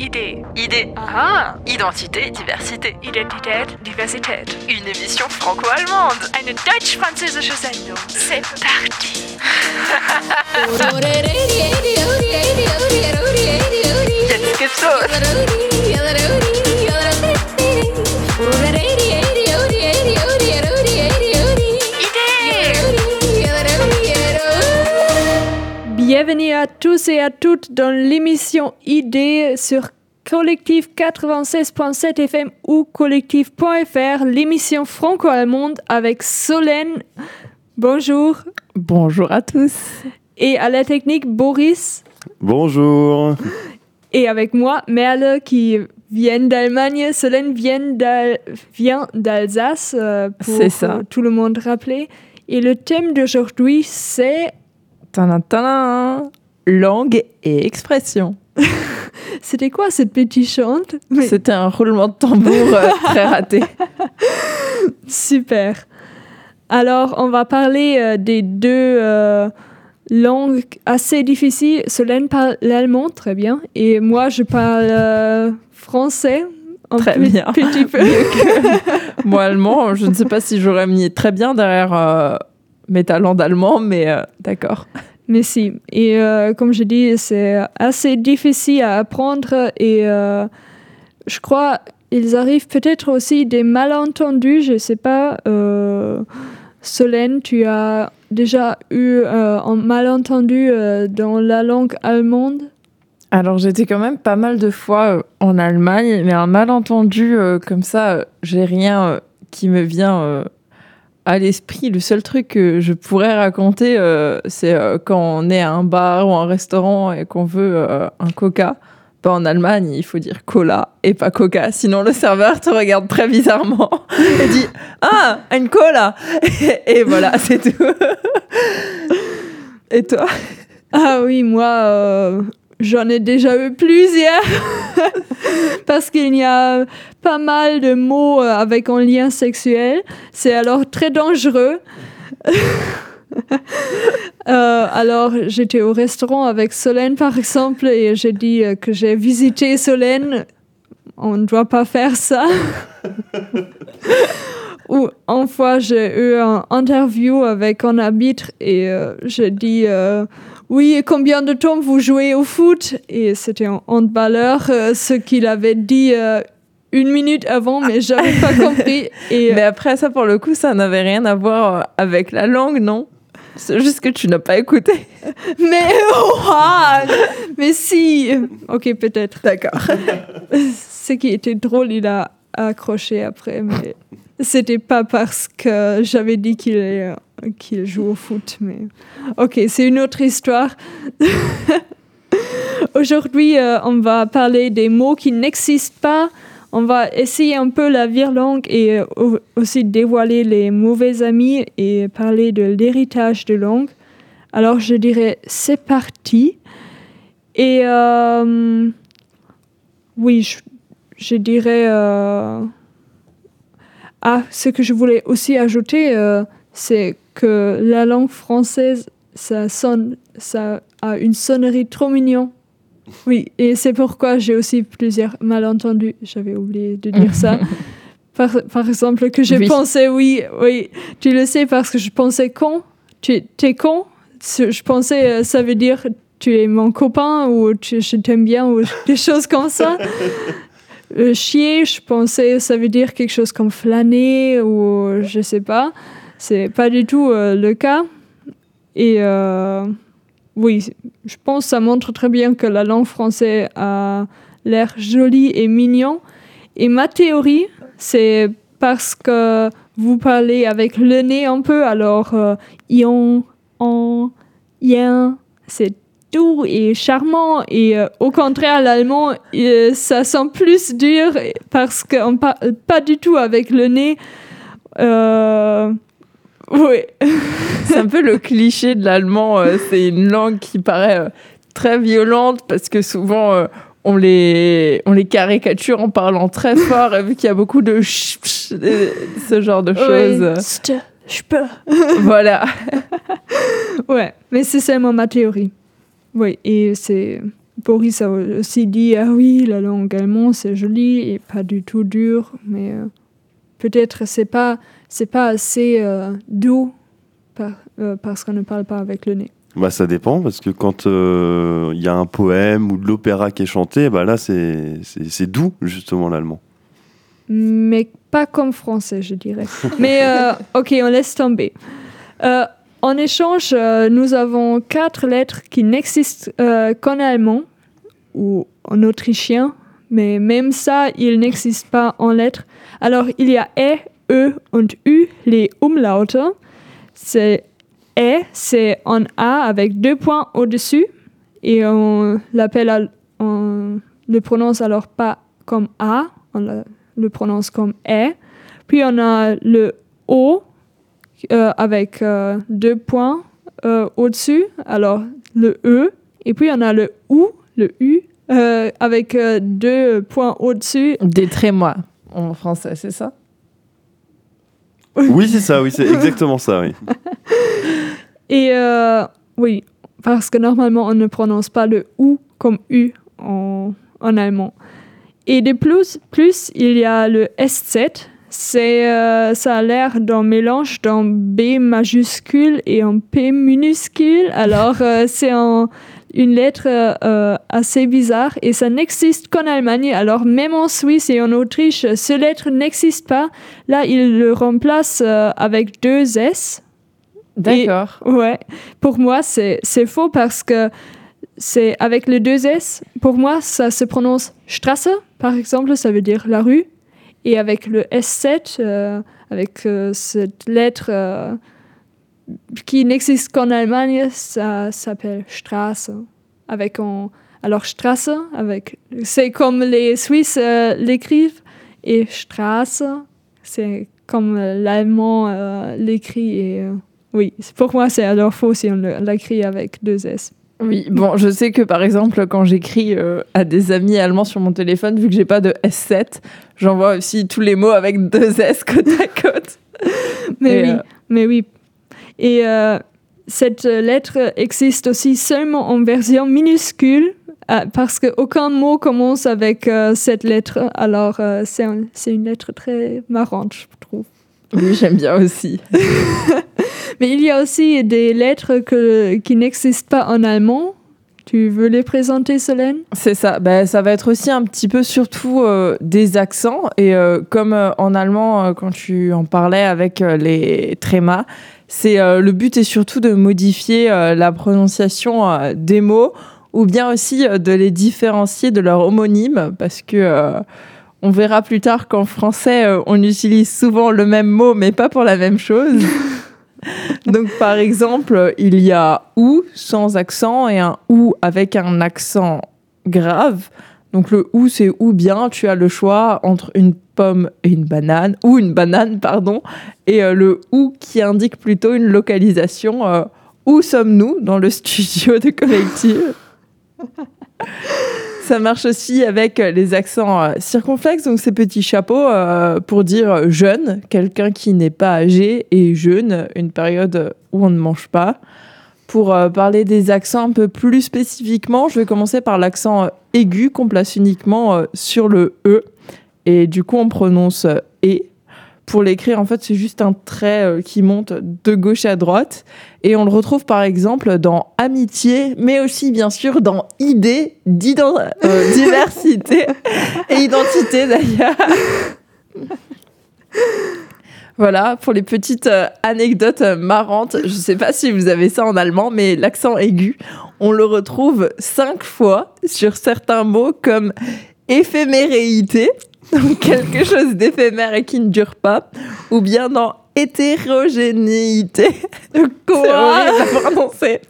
Idee. Idée. Aha. Identité, diversité. Identität, Diversität. Une émission franco-allemande. Eine deutsch-französische Sendung. C'est parti. Jetzt gibt's los. Bienvenue à tous et à toutes dans l'émission ID sur Collectif 96.7 FM ou collectif.fr, l'émission franco-allemande avec Solène. Bonjour. Bonjour à tous. Et à la technique, Boris. Bonjour. Et avec moi, Merle qui vient d'Allemagne. Solène vient d'Al- vient d'Alsace, euh, pour C'est ça. tout le monde rappeler. Et le thème d'aujourd'hui, c'est... Tadam, tadam. Langue et expression. C'était quoi cette petite chante? Mais- C'était un roulement de tambour euh, très raté. Super. Alors, on va parler euh, des deux euh, langues assez difficiles. Solène parle l'allemand très bien et moi, je parle français. un Très bien. Petit peu. Moi, allemand, je ne sais pas si j'aurais mis très bien derrière mes talents d'allemand, mais euh, d'accord. Mais si. Et euh, comme je dis, c'est assez difficile à apprendre et euh, je crois ils arrivent peut-être aussi des malentendus. Je ne sais pas. euh, Solène, tu as déjà eu euh, un malentendu euh, dans la langue allemande? Alors, j'étais quand même pas mal de fois euh, en Allemagne, mais un malentendu euh, comme ça, euh, j'ai rien euh, qui me vient euh, à l'esprit. Le seul truc que je pourrais raconter, euh, c'est euh, quand on est à un bar ou un restaurant et qu'on veut euh, un coca. Bah, en Allemagne, il faut dire cola et pas coca, sinon le serveur te regarde très bizarrement et dit Ah, une cola Et, voilà, c'est tout. Et toi? Ah oui, moi, j'en ai déjà eu plusieurs. Parce qu'il y a pas mal de mots euh, avec un lien sexuel. C'est alors très dangereux. Euh, alors, j'étais au restaurant avec Solène, par exemple, et j'ai dit euh, que j'ai visité Solène. On ne doit pas faire ça. Ou une fois, j'ai eu un interview avec un arbitre et j'ai dit oui, et combien de temps vous jouez au foot? Et c'était un handballeur, euh, ce qu'il avait dit euh, une minute avant, mais j'avais pas compris. Et, euh, Mais après, ça, pour le coup, ça n'avait rien à voir avec la langue, non? C'est juste que tu n'as pas écouté. mais, oh, ah, mais si Ok, peut-être. D'accord. Ce qui était drôle, il a accroché après, mais c'était pas parce que j'avais dit qu'il est- qu'il joue au foot. Mais ok, c'est une autre histoire. Aujourd'hui, euh, on va parler des mots qui n'existent pas. On va essayer un peu la virlangue et euh, au- aussi dévoiler les mauvais amis et parler de l'héritage de langue. Alors je dirais c'est parti. Et euh, oui, je, dirais. Ah, ce que je voulais aussi ajouter, c'est que la langue française, ça sonne, ça a une sonnerie trop mignon. Oui, et c'est pourquoi j'ai aussi plusieurs malentendus. J'avais oublié de dire ça. Par, par exemple, que je Oui. pensais, oui, oui, tu le sais parce que je pensais con. Tu es con. Je pensais, euh, ça veut dire tu es mon copain ou tu, je t'aime bien ou des choses comme ça. Euh, chier, je pensais, ça veut dire quelque chose comme flâner ou je sais pas. C'est pas du tout euh, le cas. Et euh, oui, je pense que ça montre très bien que la langue française a l'air jolie et mignon. Et ma théorie, c'est parce que vous parlez avec le nez un peu, alors euh, ion, en, yen, c'est doux et charmant. Et euh, au contraire, l'allemand, ça sent plus dur parce qu'on parle pas du tout avec le nez. Oui. C'est un peu le cliché de l'allemand. euh, c'est une langue qui paraît euh, très violente parce que souvent euh, on, les, on les caricature en parlant très fort et vu qu'il y a beaucoup de ch- ch- ce genre de choses. Oui. Je peux. voilà. Ouais, mais c'est seulement ma théorie. Oui, et c'est Boris a aussi dit ah oui la langue allemande c'est joli et pas du tout dur mais euh, peut-être c'est pas c'est pas assez euh, doux par- euh, parce qu'on ne parle pas avec le nez. Bah, ça dépend, parce que quand euh, il y a un poème ou de l'opéra qui est chanté, bah là, c'est doux, justement, l'allemand. mais pas comme français, je dirais. Mais ok, on laisse tomber. En échange, nous avons quatre lettres qui n'existent qu'en allemand ou en autrichien, mais même ça, il n'existe pas en lettres. Alors, il y a E, E und U, les umlaute. C'est E, c'est en A avec deux points au-dessus, et on l'appelle, on le prononce alors pas comme A, on le prononce comme E. Puis on a le O euh, avec euh, deux points euh, au-dessus, alors le E. Et puis on a le OU, le U, avec deux points au-dessus. Des trémois en français, c'est ça? Oui, c'est ça, oui, c'est exactement ça, oui. Et euh, oui, parce que normalement on ne prononce pas le OU comme U en, en allemand. Et de plus, plus, il y a le SZ. C'est, euh, ça a l'air d'un mélange d'un B majuscule et un P minuscule. Alors, euh, c'est un- une lettre euh, assez bizarre et ça n'existe qu'en Allemagne. Alors, même en Suisse et en Autriche, ce lettre n'existe pas. Là, il le remplace euh, avec deux S. D'accord. Ouais, pour moi, c'est faux parce que c'est avec les deux S, pour moi, ça se prononce Strasse, par exemple, ça veut dire la rue. Et avec le S7, euh, avec euh, cette lettre euh, qui n'existe qu'en Allemagne, ça s'appelle Straße. Avec alors Strasse, avec, c'est comme les Suisses euh, l'écrivent, et Straße, c'est comme l'allemand euh, l'écrit. Et euh, oui, pour moi, c'est alors faux si on l'écrit avec deux S. Oui, bon, je sais que par exemple, quand j'écris euh, à des amis allemands sur mon téléphone, vu que j'ai pas de S7, j'envoie aussi tous les mots avec deux S côte à côte. Mais Et, oui, euh, mais oui. Et euh, cette lettre existe aussi seulement en version minuscule euh, parce qu'aucun mot commence avec euh, cette lettre. Alors, euh, c'est un- c'est une lettre très marrante, je trouve. Oui, j'aime bien aussi. Mais il y a aussi des lettres que, qui n'existent pas en allemand. Tu veux les présenter, Solène? C'est ça. Ben, ça va être aussi un petit peu surtout euh, des accents. Et euh, comme euh, en allemand, quand tu en parlais avec les trémas, c'est le but est surtout de modifier la prononciation des mots ou bien aussi de les différencier de leur homonyme parce que on verra plus tard qu'en français, on utilise souvent le même mot mais pas pour la même chose. Donc, par exemple, il y a ou sans accent et un ou avec un accent grave. Donc, le ou, c'est ou bien tu as le choix entre une pomme et une banane, ou une banane, pardon, et euh, le ou qui indique plutôt une localisation. euh, où sommes-nous dans le studio de collective? Ça marche aussi avec euh, les accents euh, circonflexes, donc ces petits chapeaux euh, pour dire jeune, quelqu'un qui n'est pas âgé, et jeune, une période où on ne mange pas. Pour parler des accents un peu plus spécifiquement, je vais commencer par l'accent aigu qu'on place uniquement sur le E, et du coup on prononce et. Pour l'écrire, en fait, c'est juste un trait euh, qui monte de gauche à droite. Et on le retrouve par exemple dans amitié, mais aussi bien sûr dans idée, euh, diversité et identité d'ailleurs. Voilà, pour les petites euh, anecdotes euh, marrantes, je ne sais pas si vous avez ça en allemand, mais l'accent aigu, on le retrouve cinq fois sur certains mots comme éphéméréité, donc quelque chose d'éphémère et qui ne dure pas, ou bien dans hétérogénéité. À prononcer.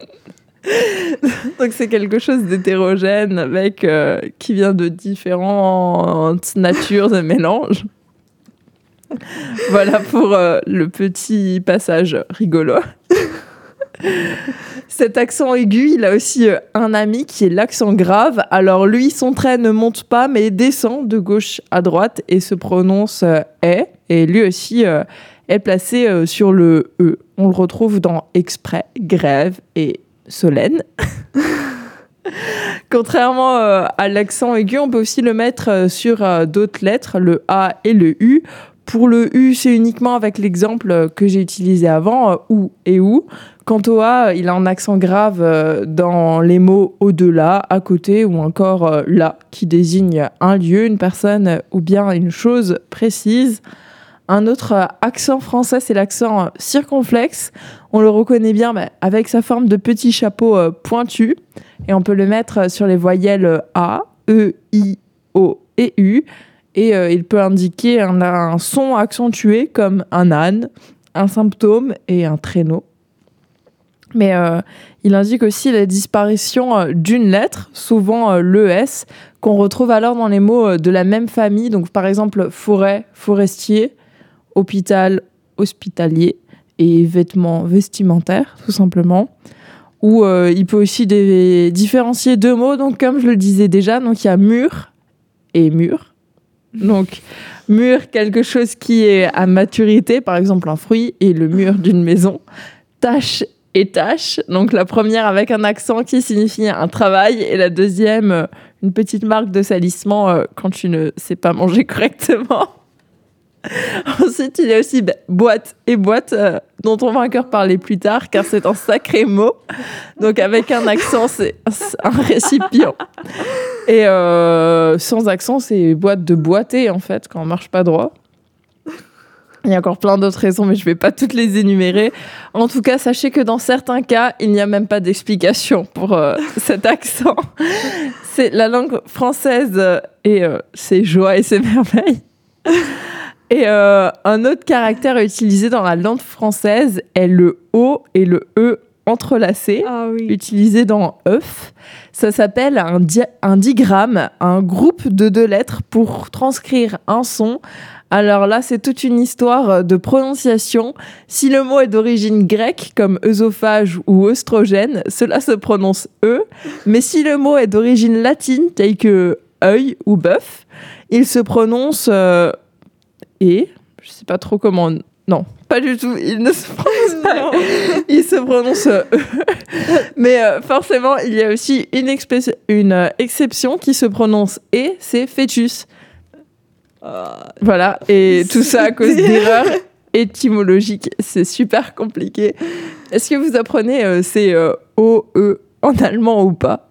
Donc c'est quelque chose d'hétérogène avec euh, qui vient de différentes natures de mélange. Voilà pour euh, le petit passage rigolo. Cet accent aigu, il a aussi euh, un ami qui est l'accent grave. Alors lui, son trait ne monte pas, mais descend de gauche à droite et se prononce euh, est. Et lui aussi euh, est placé sur le e. On le retrouve dans exprès, grève et Solène. Contrairement à l'accent aigu, on peut aussi le mettre sur d'autres lettres, le A et le U. Pour le U, c'est uniquement avec l'exemple euh, que j'ai utilisé avant, euh, ou et ou. Quant au A, il a un accent grave euh, dans les mots au-delà, à côté ou encore euh, là, qui désigne un lieu, une personne ou bien une chose précise. Un autre accent français, c'est l'accent circonflexe. On le reconnaît bien avec sa forme de petit chapeau pointu. Et on peut le mettre sur les voyelles A, E, I, O et U. Et euh, il peut indiquer un, son accentué comme un âne, un symptôme et un traîneau. Mais euh, il indique aussi la disparition euh, d'une lettre, souvent l'ES, qu'on retrouve alors dans les mots de la même famille. Donc par exemple forêt, forestier, hôpital, hospitalier et vêtements vestimentaires, tout simplement. Ou il peut aussi différencier deux mots, donc comme je le disais déjà, donc il y a mur et mur. Donc mur, quelque chose qui est à maturité, par exemple un fruit, et le mur d'une maison. Tâche et tâche. Donc la première avec un accent qui signifie un travail, et la deuxième euh, une petite marque de salissement euh, quand tu ne sais pas manger correctement. Ensuite, il y a aussi bah, boîte et boîte, euh, dont on va encore parler plus tard, car c'est un sacré mot. Donc, avec un accent, c'est un récipient. Et euh, sans accent, c'est boîte de boiter, en fait, quand on marche pas droit. Il y a encore plein d'autres raisons, mais je vais pas toutes les énumérer. En tout cas, sachez que dans certains cas, il n'y a même pas d'explication pour euh, cet accent. C'est la langue française et ses joies et ses merveilles. Et euh, un autre caractère utilisé dans la langue française est le O et le E entrelacés, Ah oui. utilisé dans œuf. Ça s'appelle un, di- un digramme, un groupe de deux lettres pour transcrire un son. Alors là, c'est toute une histoire de prononciation. Si le mot est d'origine grecque, comme œsophage ou œstrogène, cela se prononce E. Mais si le mot est d'origine latine, tel que œil ou bœuf, il se prononce euh, et. Je sais pas trop comment. Non, pas du tout. Il ne se prononce pas. il se prononce euh, E. Mais euh, forcément, il y a aussi une, expé- une euh, exception qui se prononce et, c'est fœtus. Voilà, et tout ça à cause d'erreurs étymologiques. C'est super compliqué. Est-ce que vous apprenez euh, ces O, E en allemand ou pas?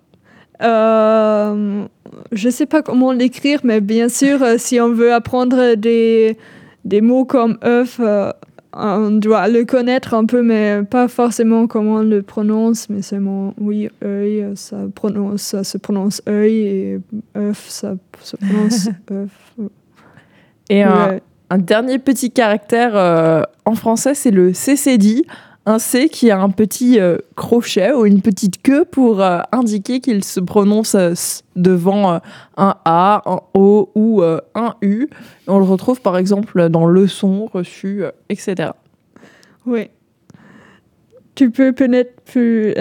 Euh, je sais pas comment l'écrire, mais bien sûr, euh, si on veut apprendre des, des mots comme œuf, euh, on doit le connaître un peu, mais pas forcément comment on le prononce. Mais seulement, oui, œil, ça, prononce, ça se prononce œil, et œuf, ça se prononce œuf. Et un, dernier petit caractère euh, en français, c'est le CCD. Un C qui a un petit euh, crochet ou une petite queue pour euh, indiquer qu'il se prononce euh, devant un A, un O ou un U. On le retrouve par exemple dans leçon, reçu, etc. Oui. Tu peux peut-être plus.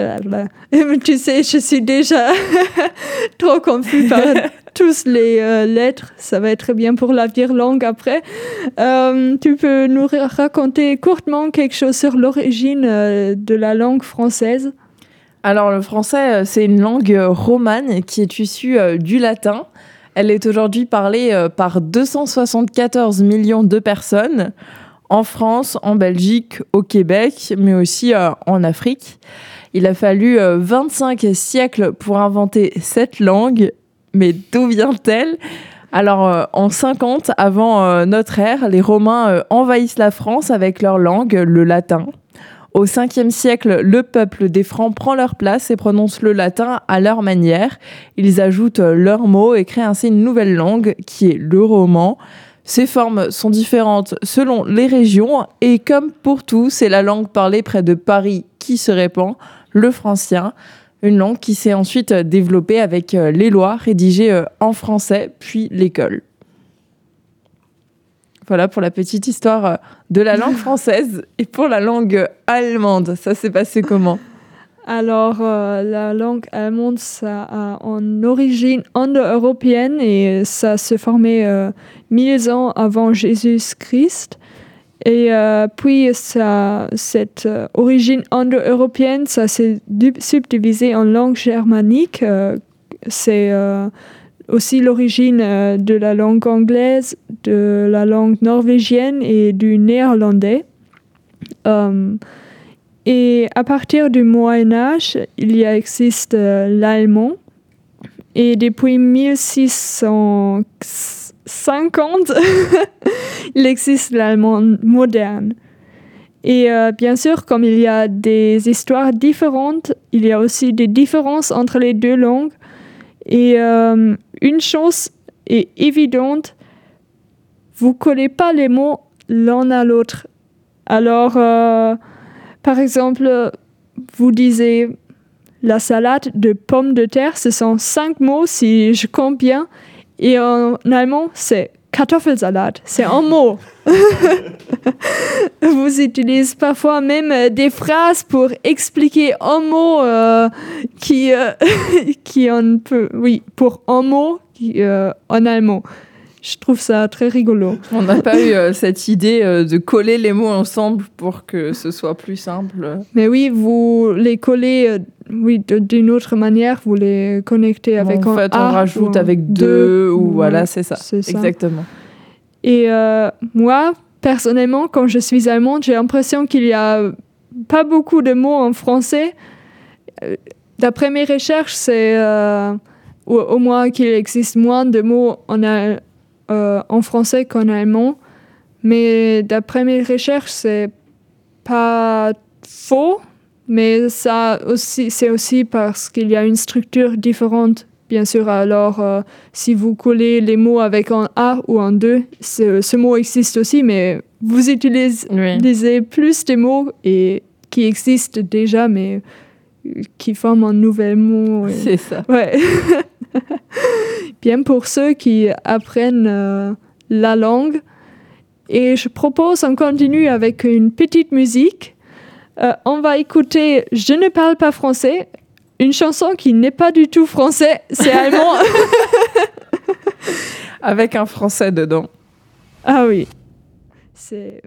tu sais, je suis déjà trop confus tous les euh, lettres. Ça va être bien pour la langue après. Euh, tu peux nous ra- raconter courtement quelque chose sur l'origine euh, de la langue française? Alors le français, c'est une langue romane qui est issue du latin. Elle est aujourd'hui parlée par 274 millions de personnes en France, en Belgique, au Québec, mais aussi en Afrique. Il a fallu euh, 25 siècles pour inventer cette langue, mais d'où vient-elle? Alors, euh, en 50 avant euh, notre ère, les Romains euh, envahissent la France avec leur langue, le latin. Au 5e siècle, le peuple des Francs prend leur place et prononce le latin à leur manière. Ils ajoutent leurs mots et créent ainsi une nouvelle langue qui est le roman. Ces formes sont différentes selon les régions et comme pour tout, c'est la langue parlée près de Paris qui se répand, le francien, une langue qui s'est ensuite euh, développée avec euh, les lois rédigées euh, en français puis l'école. Voilà pour la petite histoire de la langue française et pour la langue allemande. Ça s'est passé comment? Alors, euh, la langue allemande, ça a en origine indo-européenne et ça se formait euh, 1000 ans avant Jésus-Christ. Et euh, puis, ça, cette euh, origine indo-européenne, ça s'est subdivisé en langue germanique, euh, c'est aussi l'origine de la langue anglaise, de la langue norvégienne et du néerlandais. Et à partir du Moyen Âge, il y existe l'allemand. Et depuis 1650, il existe l'allemand moderne. Et euh, bien sûr, comme il y a des histoires différentes, il y a aussi des différences entre les deux langues. Et euh, une chose est évidente, vous collez pas les mots l'un à l'autre. Alors, euh, par exemple, vous disiez la salade de pommes de terre, ce sont cinq mots si je compte bien. Et en allemand, c'est Kartoffelsalat, c'est un mot. Vous utilisez parfois même euh, des phrases pour expliquer un mot euh, qui, euh, qui en peut, oui, pour un mot qui, euh, en allemand. Je trouve ça très rigolo. On n'a pas eu euh, cette idée euh, de coller les mots ensemble pour que ce soit plus simple. Mais oui, vous les collez euh, oui, d'une autre manière, vous les connectez avec en un fait, on A rajoute avec deux, ou ou- voilà, c'est ça. ça. Exactement. Et moi, personnellement, quand je suis allemande, j'ai l'impression qu'il y a pas beaucoup de mots en français. D'après mes recherches, c'est au, au moins qu'il existe moins de mots en, al- euh, en français qu'en allemand. Mais d'après mes recherches, c'est pas faux, mais ça aussi, c'est aussi parce qu'il y a une structure différente. Bien sûr, alors euh, si vous collez les mots avec un A ou un 2, ce, ce mot existe aussi, mais vous utilisez Oui. plus des mots et qui existent déjà, mais euh, qui forment un nouvel mot. et- C'est ça. Ouais. Bien pour ceux qui apprennent euh, la langue. Et je propose on continue avec une petite musique. Euh, on va écouter Je ne parle pas français, une chanson qui n'est pas du tout français, c'est allemand. Avec un français dedans. ah oui. C'est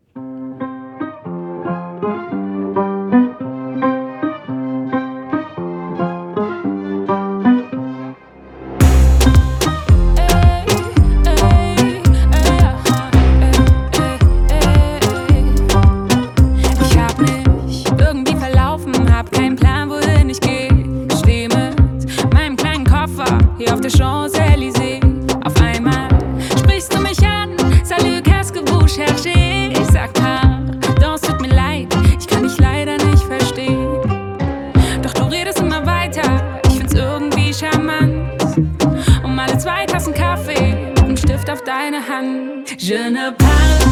Je ne parle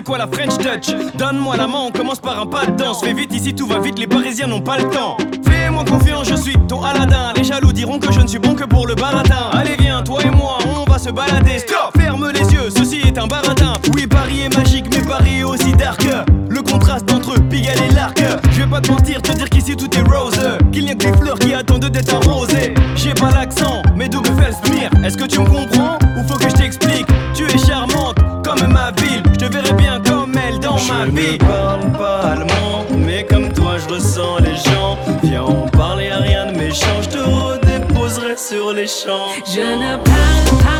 c'est quoi la French Touch? Donne-moi la main, on commence par un pas de danse. Fais vite ici, tout va vite, les Parisiens n'ont pas le temps. Fais-moi confiance, je suis ton Aladdin. Les jaloux diront que je ne suis bon que pour le baratin. Allez, viens, toi et moi, on va se balader. Stop, ferme les yeux, ceci est un baratin. Oui, Paris est magique, mais Paris est aussi dark. Le contraste entre Pigalle et l'Arc. Je vais pas te mentir, te dire qu'ici tout est rose. Qu'il n'y a que les fleurs qui attendent d'être arrosées. J'ai pas l'accent, mais d'où me fait le Est-ce que tu me comprends? Ou faut que je t'explique? Tu es charmante comme ma ville. Je te verrai bien Je parle pas allemand, mais comme toi je ressens les gens. Viens, on parler à rien de méchant. Je te redéposerai sur les champs. Je ne parle pas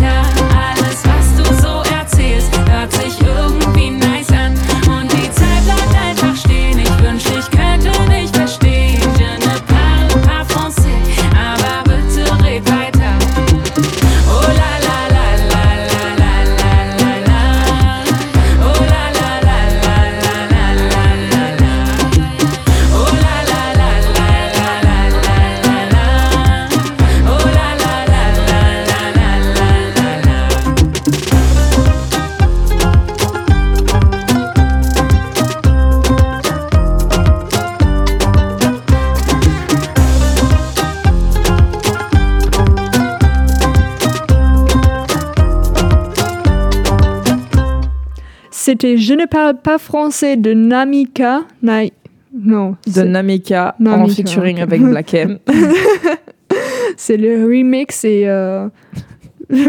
C'était Je ne parle pas français de Namika. Non, De c'est- Namika, en Namika, featuring avec Black M. c'est le remix et euh,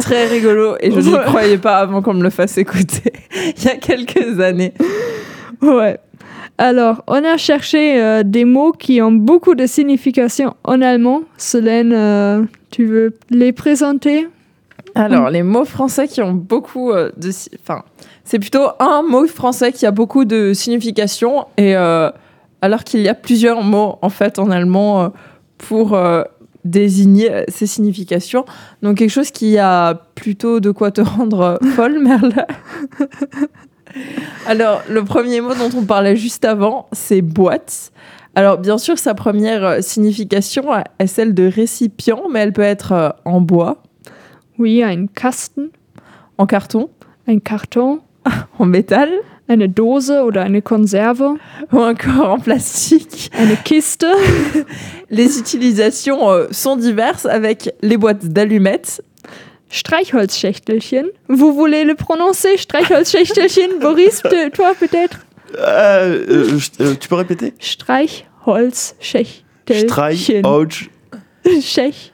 Très rigolo et je n'y Ouais. croyais pas avant qu'on me le fasse écouter il y a quelques années. ouais. Alors, on a cherché euh, des mots qui ont beaucoup de signification en allemand. Solène, euh, tu veux les présenter? Alors, les mots français qui ont beaucoup euh, de... Enfin, c'est plutôt un mot français qui a beaucoup de signification, et euh, alors qu'il y a plusieurs mots, en fait, en allemand, euh, pour désigner ces significations. Donc, quelque chose qui a plutôt de quoi te rendre folle, Merle. alors, le premier mot dont on parlait juste avant, c'est boîte. Alors, bien sûr, sa première signification est celle de récipient, mais elle peut être en bois, Oui, ein Kasten, en carton, ein Karton, en métal. Eine Dose oder eine Konserve, ou encore en plastique. eine Kiste, Les utilisations euh, sont diverses avec les boîtes d'allumettes. Streichholzschächtelchen. Vous voulez le prononcer Streichholzschächtelchen? Boris, toi peut-être? Euh, euh, euh, tu peux répéter? Streichholzschächtelchen. Streich, Ouch,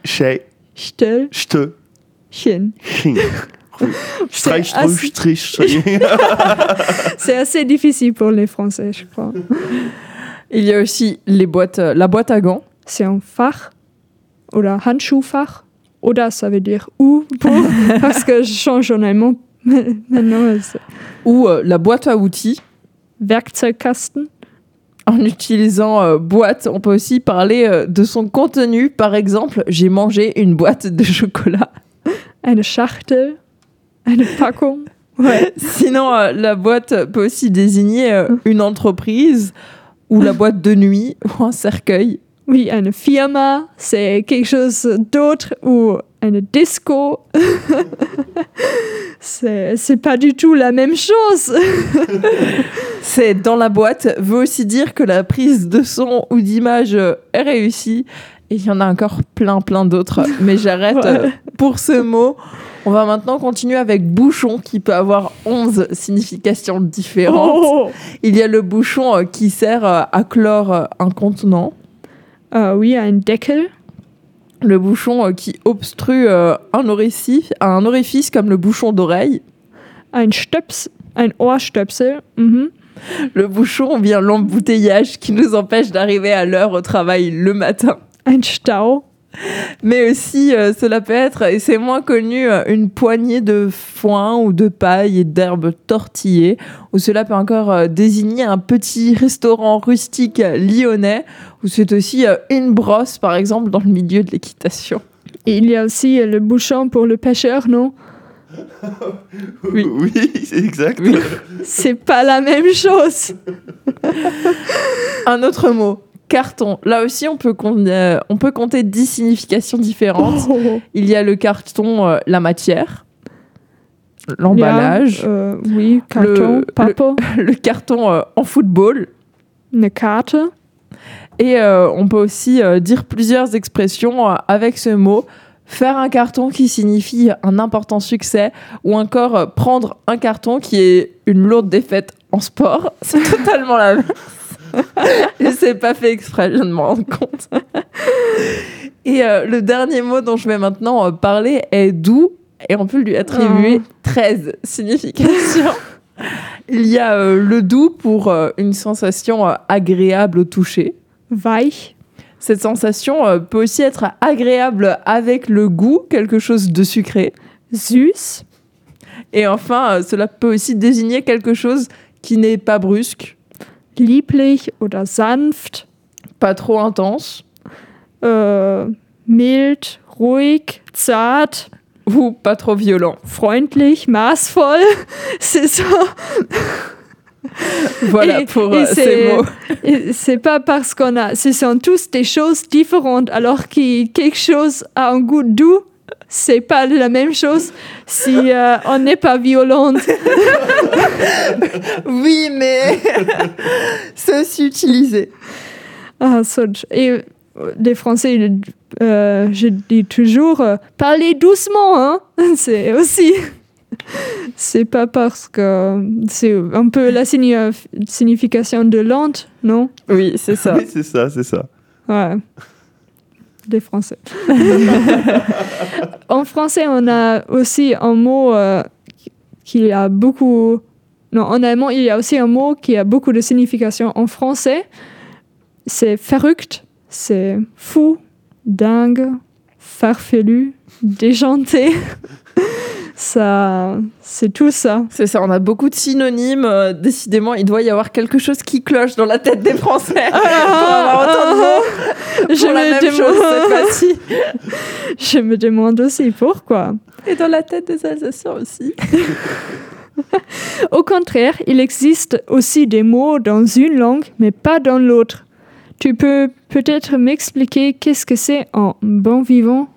Schächtelchen. Streich, assez- Struch, Strich, Strich. C'est assez difficile pour les Français, je crois. Il y a aussi les boîtes, euh, la boîte à gants. C'est un Fach oder Handschuhfach. Oder ça veut dire ou pour, parce que je change en allemand maintenant. ou euh, la boîte à outils. Werkzeugkasten. En utilisant euh, boîte, on peut aussi parler euh, de son contenu. Par exemple, j'ai mangé une boîte de chocolat. Eine Schachtel. Eine Packung. Ouais. Sinon, euh, la boîte peut aussi désigner euh, une entreprise ou la boîte de nuit ou un cercueil. Oui, eine Firma, c'est quelque chose d'autre ou une disco. c'est c'est pas du tout la même chose. C'est dans la boîte veut aussi dire que la prise de son ou d'image euh, est réussie. Et il y en a encore plein, plein d'autres. Mais j'arrête Ouais. euh, pour ce mot. On va maintenant continuer avec bouchon qui peut avoir 11 significations différentes. Oh. Il y a le bouchon euh, qui sert euh, à clore euh, un contenant. Ah oui, un Deckel. Le bouchon euh, qui obstrue euh, un orifice, un orifice comme le bouchon d'oreille. Stöps, ein Ohrstöpsel. Le bouchon vient l'embouteillage qui nous empêche d'arriver à l'heure au travail le matin. Ein Stau. Mais aussi, euh, cela peut être, et c'est moins connu, euh, une poignée de foin ou de paille et d'herbes tortillées, ou cela peut encore euh, désigner un petit restaurant rustique lyonnais, ou c'est aussi euh, une brosse, par exemple, dans le milieu de l'équitation. Et il y a aussi euh, le bouchon pour le pêcheur, non? Oui. oui, c'est exact. Oui. C'est pas la même chose. Un autre mot, carton. Là aussi, on peut, euh, on peut compter 10 significations différentes. Oh. Il y a le carton, euh, la matière, l'emballage, euh, oui, carton, Le- le carton en football. une carte. Et on peut aussi dire plusieurs expressions avec ce mot. faire un carton qui signifie un important succès ou encore prendre un carton qui est une lourde défaite en sport. C'est totalement la même. Et c'est pas fait exprès, je viens de me rendre compte. Et euh, le dernier mot dont je vais maintenant euh, parler est doux et on peut lui attribuer 13 significations. Il y a euh, le doux pour euh, une sensation agréable au toucher. Weich. Cette sensation peut aussi être agréable avec le goût, quelque chose de sucré. Süß. Et enfin, cela peut aussi désigner quelque chose qui n'est pas brusque, Lieblich oder sanft. pas trop intense, Äh, mild. Ruhig. Zart. ou pas trop violent. Freundlich. Maßvoll. C'est ça. Voilà Et- pour et euh, ces mots. C'est pas parce qu'on a. Ce sont tous des choses différentes. Alors que quelque chose a un goût doux, c'est pas la même chose si euh, on n'est pas violente. Oui, mais c'est aussi utilisé. Ah, et euh, les Français, ils, euh, je dis toujours, euh, parlez doucement, hein. C'est aussi. C'est pas parce que c'est un peu la signi- signification de lente, non? Oui, c'est ça. Oui, c'est ça, c'est ça. Ouais. Des Français. en français, on a aussi un mot euh, qui a beaucoup. Non, en allemand, il y a aussi un mot qui a beaucoup de signification. En français, c'est verrückt, c'est fou, dingue, farfelu, déjanté. ça, c'est tout ça. C'est ça, on a beaucoup de synonymes. euh, décidément, il doit y avoir quelque chose qui cloche dans la tête des Français pour avoir autant de mots Je pour la me même chose demande- cette fois-ci. Je me demande aussi pourquoi? Et dans la tête des Alsaciens aussi. Au contraire, il existe aussi des mots dans une langue, mais pas dans l'autre. Tu peux peut-être m'expliquer qu'est-ce que c'est un bon vivant?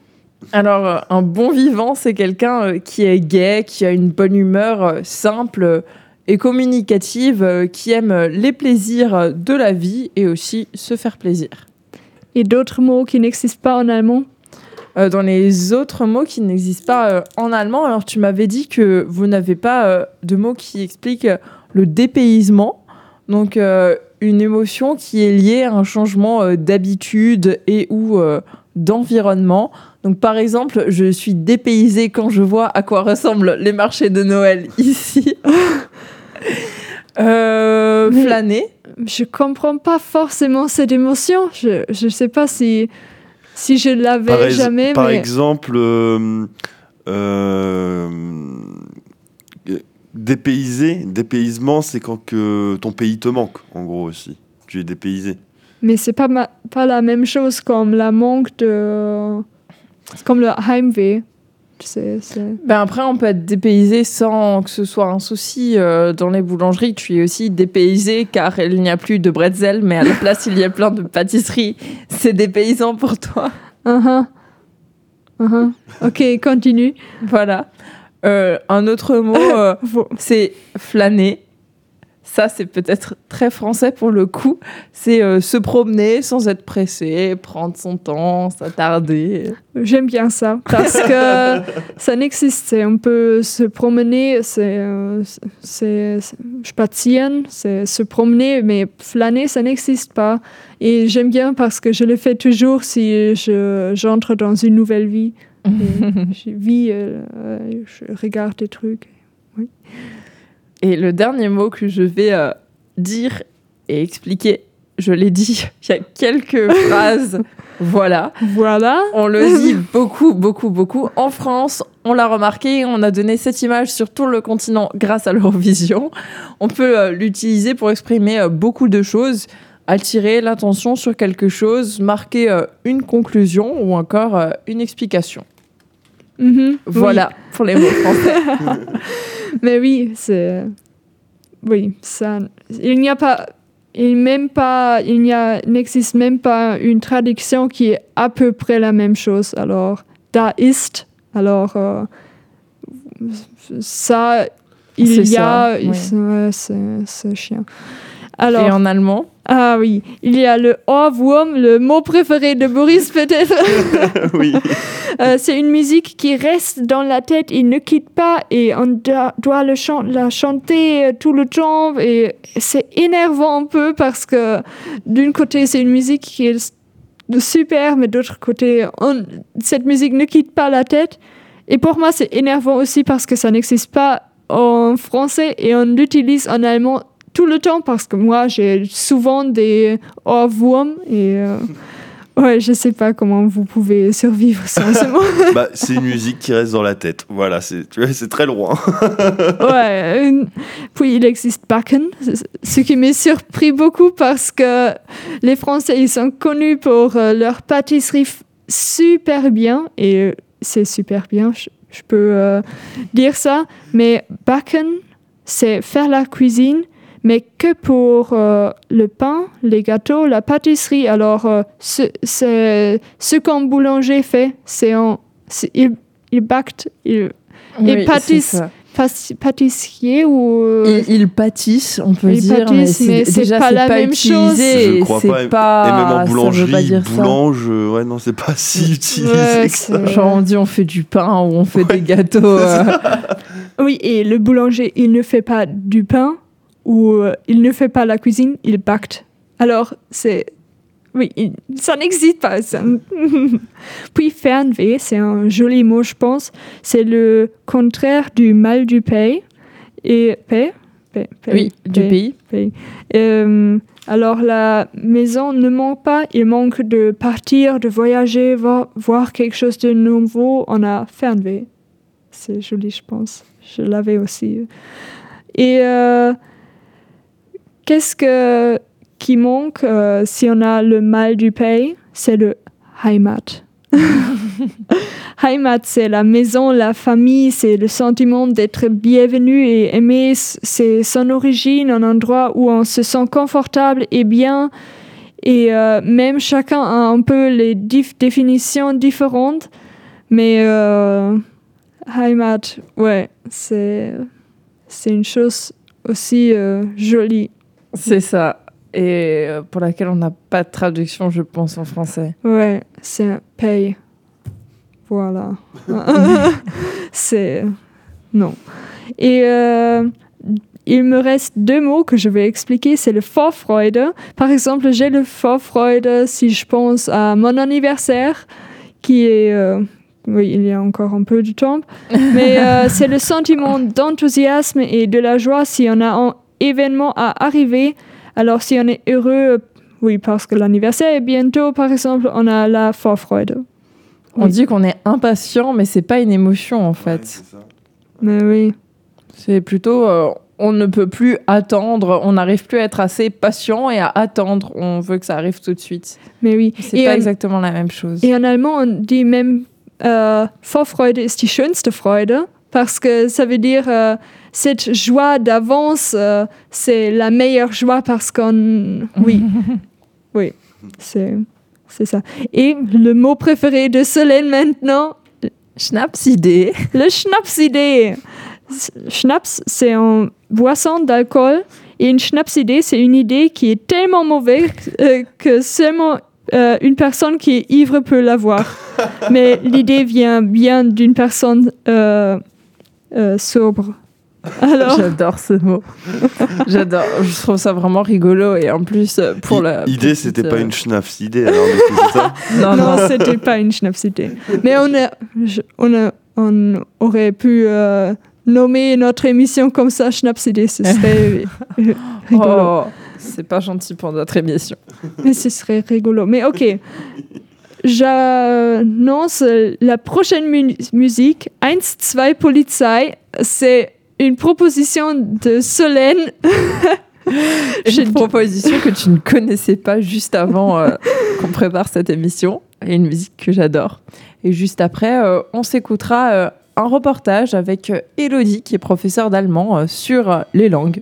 Alors, euh, un bon vivant, c'est quelqu'un euh, qui est gai, qui a une bonne humeur euh, simple et communicative, qui aime les plaisirs de la vie et aussi se faire plaisir. et d'autres mots qui n'existent pas en allemand? Euh, dans les autres mots qui n'existent pas euh, en allemand, alors tu m'avais dit que vous n'avez pas euh, de mots qui expliquent le dépaysement, donc une émotion qui est liée à un changement d'habitude et ou d'environnement. Donc par exemple, je suis dépaysée quand je vois à quoi ressemblent les marchés de Noël ici. Euh, Mais- flâner. Je comprends pas forcément cette émotion. Je ne sais pas si, si je l'avais jamais. par mais... exemple, euh, euh, dépaysé, dépaysement, c'est quand que ton pays te manque, en gros aussi. Tu es dépaysé. Mais c'est pas, ma- pas la même chose comme la manque de. C'est comme le Heimweh. C'est, c'est... Ben après, on peut être dépaysé sans que ce soit un souci. Euh, dans les boulangeries, tu es aussi dépaysé car il n'y a plus de bretzel, mais à la place, il y a plein de pâtisseries. C'est dépaysant pour toi. Uh-huh. Uh-huh. Ok, continue. Voilà. Euh, un autre mot, euh, c'est flâner. Ça, c'est peut-être très français pour le coup. C'est euh, se promener sans être pressé, prendre son temps, s'attarder. J'aime bien ça parce que ça n'existe. On peut se promener, c'est euh, spazieren, c'est se promener, mais flâner, ça n'existe pas. Et j'aime bien parce que je le fais toujours si je j'entre dans une nouvelle vie. Je vis, euh, euh, je regarde des trucs. Et le dernier mot que je vais euh, dire et expliquer, je l'ai dit il y a quelques phrases. Voilà. Voilà. On le dit beaucoup, beaucoup, beaucoup. En France, on l'a remarqué, on a donné cette image sur tout le continent grâce à l'Eurovision. On peut euh, l'utiliser pour exprimer euh, beaucoup de choses, attirer l'attention sur quelque chose, marquer euh, une conclusion ou encore euh, une explication. Mhm. Voilà pour les mots français. Mais oui, c'est. Oui, ça. Il n'y a pas. Il même pas. Il n'existe même pas une traduction qui est à peu près la même chose. Alors, da ist. Alors, euh, ça. Il y a. c'est- ouais, c'est c'est chiant. Alors, Et en allemand? Ah oui, il y a le Ohrwurm, le mot préféré de Boris peut-être. oui. Euh, c'est une musique qui reste dans la tête, il ne quitte pas et on doit, le chan- la chanter euh, tout le temps et c'est énervant un peu parce que d'une côté c'est une musique qui est super mais d'autre côté on- cette musique ne quitte pas la tête et pour moi c'est énervant aussi parce que ça n'existe pas en français et on l'utilise en allemand tout le temps parce que moi j'ai souvent des Ohrwurm et euh, ouais je sais pas comment vous pouvez survivre sans ce mot Bah, c'est une musique qui reste dans la tête. Voilà, c'est tu vois, c'est très loin. ouais puis il existe Bakken ce qui m'a surpris beaucoup parce que les Français ils sont connus pour euh, leur pâtisserie super bien et c'est super bien je, je peux euh, dire ça mais Bakken c'est faire la cuisine mais que pour euh, le pain, les gâteaux, la pâtisserie. Alors, euh, ce, ce qu'un boulanger fait, c'est il, il bacte, il Oui, pâtisse. c'est ça. pâti- pâtissier ou euh, Ils, ils pâtissent, on peut Ils dire, c'est mais c'est déjà pas la pas même utilisé. chose. Je et crois c'est pas. Pas- Et même en boulangerie, dire ça. boulange, euh, ouais, non, c'est pas si utilisé. Ouais, que ça. c'est- Genre on dit on fait du pain ou on fait des gâteaux. euh, oui, et le boulanger, il ne fait pas du pain ou euh, il ne fait pas la cuisine, il bacte. Alors, c'est. Oui, il- ça n'existe pas. ça. Puis, Fernweh, c'est un joli mot, je pense. C'est le contraire du mal du pays. Et. Paix Paix, paix, oui, du pays. Euh, alors la maison ne manque pas, il manque de partir, de voyager, voir, voir quelque chose de nouveau. On a Fernweh. C'est joli, je pense. Je l'avais aussi. Et euh, qu'est-ce que, qui manque euh, si on a le mal du pays? C'est le Heimat. Heimat, c'est la maison, la famille, c'est le sentiment d'être bienvenu et aimé. C'est son origine, un endroit où on se sent confortable et bien. Et euh, même chacun a un peu les définitions différentes. Mais euh, Heimat, ouais, c'est une chose aussi jolie. C'est ça. Et euh, pour laquelle on n'a pas de traduction, je pense, en français. Ouais, c'est paye. Voilà. c'est. Non. Et euh, il me reste deux mots que je vais expliquer. C'est le Vorfreude. Par exemple, j'ai le Vorfreude si je pense à mon anniversaire, qui est. euh, oui, il y a encore un peu de temps. Mais euh, c'est le sentiment d'enthousiasme et de la joie si on a un événement à arriver. Alors, si on est heureux, euh, oui, parce que l'anniversaire est bientôt, par exemple, on a la Vorfreude. On Oui. dit qu'on est impatient, mais c'est pas une émotion en fait. c'est ça. Mais oui. C'est plutôt euh, on ne peut plus attendre, on n'arrive plus à être assez patient et à attendre. On veut que ça arrive tout de suite. Mais oui. C'est pas en- exactement la même chose. Et en allemand, on dit même euh, Vorfreude ist die schönste Freude, parce que ça veut dire euh, cette joie d'avance, euh, c'est la meilleure joie parce qu'on. Oui, oui, c'est c'est ça. Et le mot préféré de Solène maintenant, Schnapsidee. le Schnapsidee. S- Schnaps, c'est une boisson d'alcool. Et une Schnapsidee, c'est une idée qui est tellement mauvaise euh, que seulement euh, une personne qui est ivre peut l'avoir. Mais l'idée vient bien d'une personne euh, euh, sobre. Alors, J'adore ce mot. J'adore. Je trouve ça vraiment rigolo et en plus euh, pour I- la. idée, petite, c'était euh, pas une schnapps idée, alors ça Non, non, non. c'était pas une Schnapsidee. Mais on, a, je- on, a- on aurait pu euh, nommer notre émission comme ça, Schnapsidee. Ce serait euh, rigolo. Oh, c'est pas gentil pour notre émission. Mais ce serait rigolo. Mais ok. J'annonce la prochaine mu- musique. 1, 2 Polizei. C'est une proposition de Solène. Je- Une proposition que tu ne connaissais pas juste avant euh, qu'on prépare cette émission. Et une musique que j'adore. Et juste après, euh, on s'écoutera euh, un reportage avec euh, Elodie, qui est professeure d'allemand, euh, sur euh, les langues.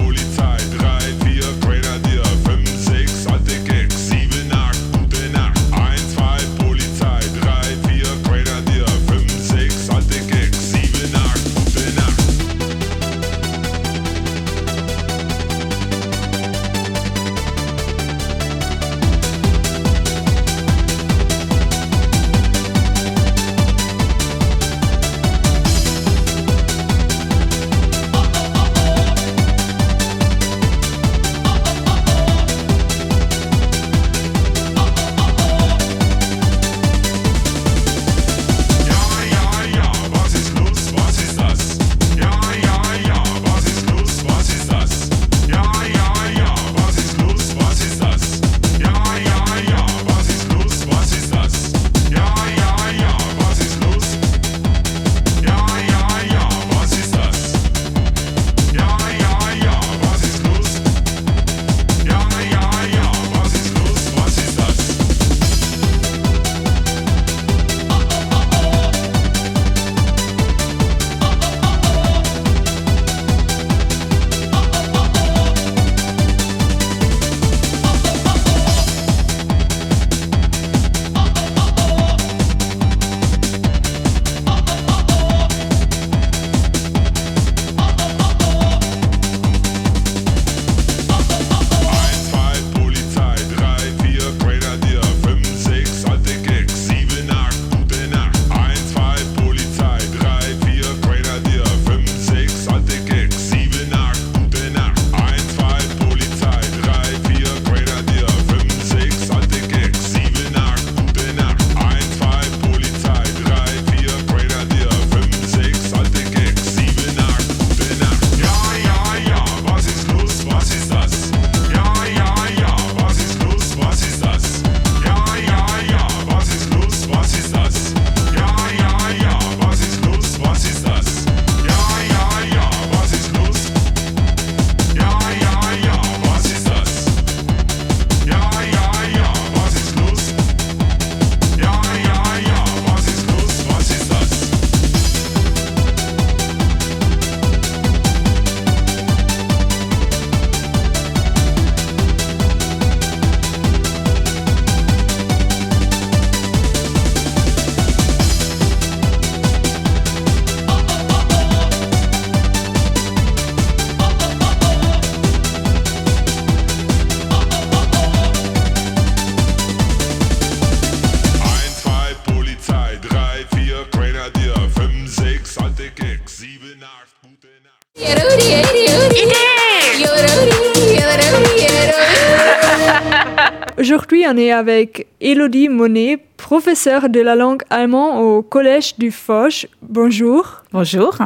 on est avec Elodie Monet, professeure de la langue allemande au Collège du Foch. Bonjour. Bonjour.